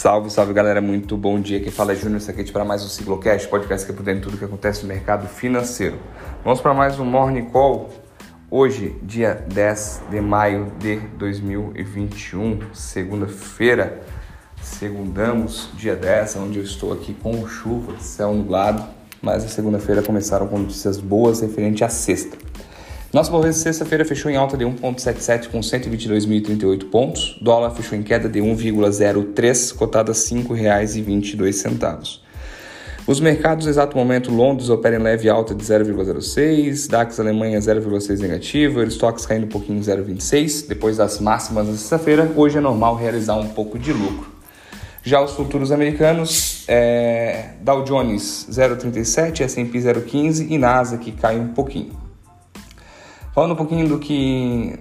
Salve, salve galera, muito bom dia. Quem fala é Júnior Saquete para mais um Ciclocast, podcast que é por dentro de tudo que acontece no mercado financeiro. Vamos para mais um Morning Call. Hoje, dia 10 de maio de 2021, segunda-feira. Segundamos, dia 10, onde eu estou aqui com chuva, céu nublado, mas a segunda-feira começaram com notícias boas referente à sexta. Nossa Bovespa sexta-feira fechou em alta de 1,77 com 122.038 pontos. Dólar fechou em queda de 1,03, cotada a R$ 5,22. Os mercados, no exato momento, Londres opera em leve alta de 0,06, DAX Alemanha 0,6 negativo, Eurostox caindo um pouquinho 0,26. Depois das máximas da sexta-feira, hoje é normal realizar um pouco de lucro. Já os futuros americanos, é, Dow Jones 0,37, S&P 0,15 e Nasdaq cai um pouquinho. Falando um pouquinho do que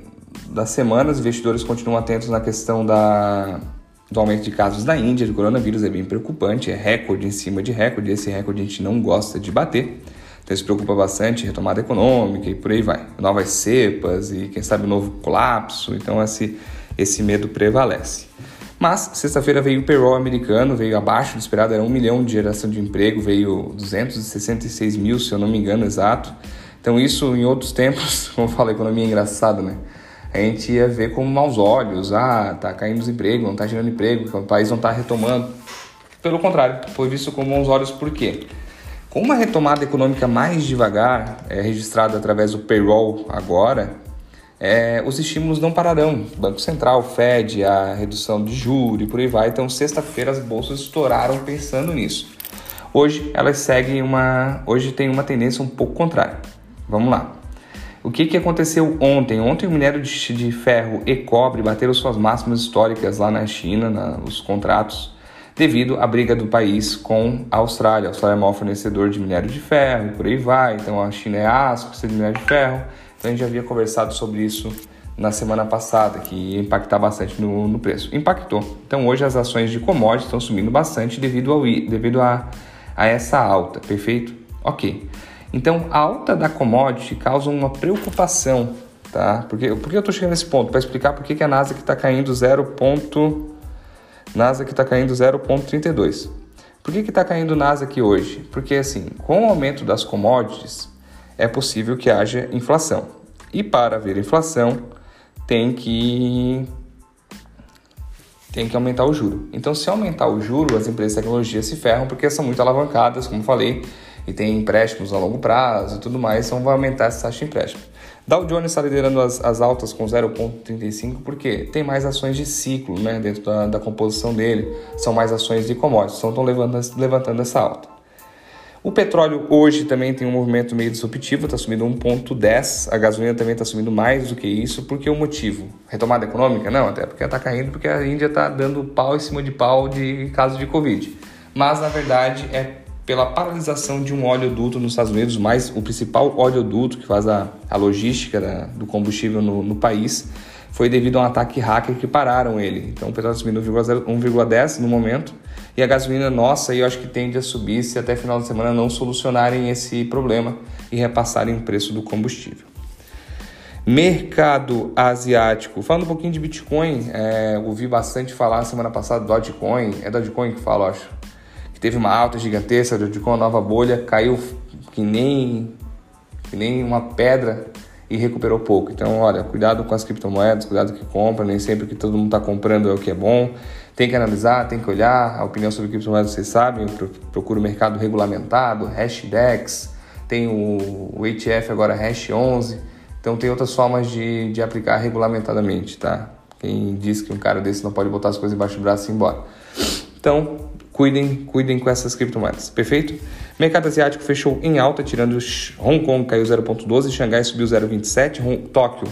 das semanas, os investidores continuam atentos na questão da, do aumento de casos na Índia de coronavírus, é bem preocupante, é recorde em cima de recorde, esse recorde a gente não gosta de bater. Então isso preocupa bastante, retomada econômica e por aí vai. Novas cepas e quem sabe um novo colapso, então esse, esse medo prevalece. Mas sexta-feira veio o payroll americano, veio abaixo do esperado, era um milhão de geração de emprego, veio 266 mil, se eu não me engano, exato. Então isso em outros tempos, como eu falo, economia é engraçada, né? A gente ia ver com maus olhos, ah, tá caindo os empregos, não tá gerando emprego, o país não tá retomando. Pelo contrário, foi visto com bons olhos por quê? Com uma retomada econômica mais devagar, é, registrada através do payroll agora, é, os estímulos não pararão. Banco Central, Fed, a redução de juros e por aí vai. Então, sexta-feira as bolsas estouraram pensando nisso. Hoje elas seguem uma, hoje tem uma tendência um pouco contrária. Vamos lá. O que, que aconteceu ontem? Ontem o minério de, de ferro e cobre bateram suas máximas históricas lá na China, na, os contratos, devido à briga do país com a Austrália. A Austrália é o maior fornecedor de minério de ferro por aí vai. Então a China é aço, precisa de minério de ferro. Então a gente já havia conversado sobre isso na semana passada, que ia impactar bastante no, no preço. Impactou. Então hoje as ações de commodities estão subindo bastante devido, ao, devido a, a essa alta, perfeito? Ok. Então, a alta da commodity causa uma preocupação, tá? Porque, por que eu estou chegando nesse ponto? Para explicar por que a Nasdaq está caindo 0. Nasdaq está caindo 0,32. Por que está caindo Nasdaq hoje? Porque, assim, com o aumento das commodities, é possível que haja inflação. E para haver inflação, tem que tem que aumentar o juro. Então, se aumentar o juro, as empresas de tecnologia se ferram porque são muito alavancadas, como falei, e tem empréstimos a longo prazo e tudo mais, então vai aumentar essa taxa de empréstimo. Dow Jones está liderando as, as altas com 0,35 porque tem mais ações de ciclo né, dentro da, da composição dele, são mais ações de commodities, então estão levantando, levantando essa alta. O petróleo hoje também tem um movimento meio disruptivo, está subindo 1,10. A gasolina também está subindo mais do que isso. Por que o motivo? Retomada econômica? Não, até porque está caindo porque a Índia está dando pau em cima de pau de casos de Covid. Mas na verdade é pela paralisação de um oleoduto nos Estados Unidos, mais o principal oleoduto que faz a, a logística da, do combustível no, no, país, foi devido a um ataque hacker que pararam ele. Então o petróleo subindo 1,10 no momento e a gasolina nossa eu acho que tende a subir se até final de semana não solucionarem esse problema e repassarem o preço do combustível. Mercado asiático. Falando um pouquinho de Bitcoin, é, ouvi bastante falar semana passada do Dogecoin. É Dogecoin que fala, acho teve uma alta gigantesca, dedicou uma nova bolha, caiu que nem, que nem uma pedra e recuperou pouco. Então, olha, cuidado com as criptomoedas, cuidado que compra, nem sempre que todo mundo está comprando é o que é bom. Tem que analisar, tem que olhar. A opinião sobre criptomoedas vocês sabem, eu procuro o mercado regulamentado, Hashdex, tem o, o ETF agora Hash 11. Então tem outras formas de, de aplicar regulamentadamente, tá? Quem diz que um cara desse não pode botar as coisas embaixo do braço e ir embora. Então, Cuidem, cuidem com essas criptomoedas, perfeito? Mercado asiático fechou em alta, tirando Hong Kong caiu 0,12, Xangai subiu 0,27, Tóquio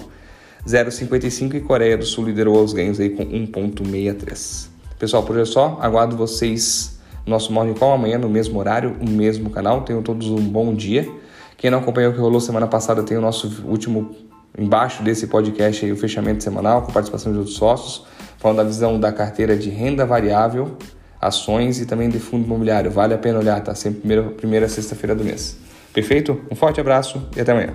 0,55 e Coreia do Sul liderou os ganhos aí com 1,63. Pessoal, por hoje é só, aguardo vocês no nosso Morning Call amanhã no mesmo horário, no mesmo canal. Tenham todos um bom dia. Quem não acompanhou o que rolou semana passada tem o nosso último embaixo desse podcast aí, o fechamento semanal com participação de outros sócios, falando da visão da carteira de renda variável ações e também de fundo imobiliário. Vale a pena olhar, tá? Sempre primeira, primeira sexta-feira do mês. Perfeito? Um forte abraço e até amanhã.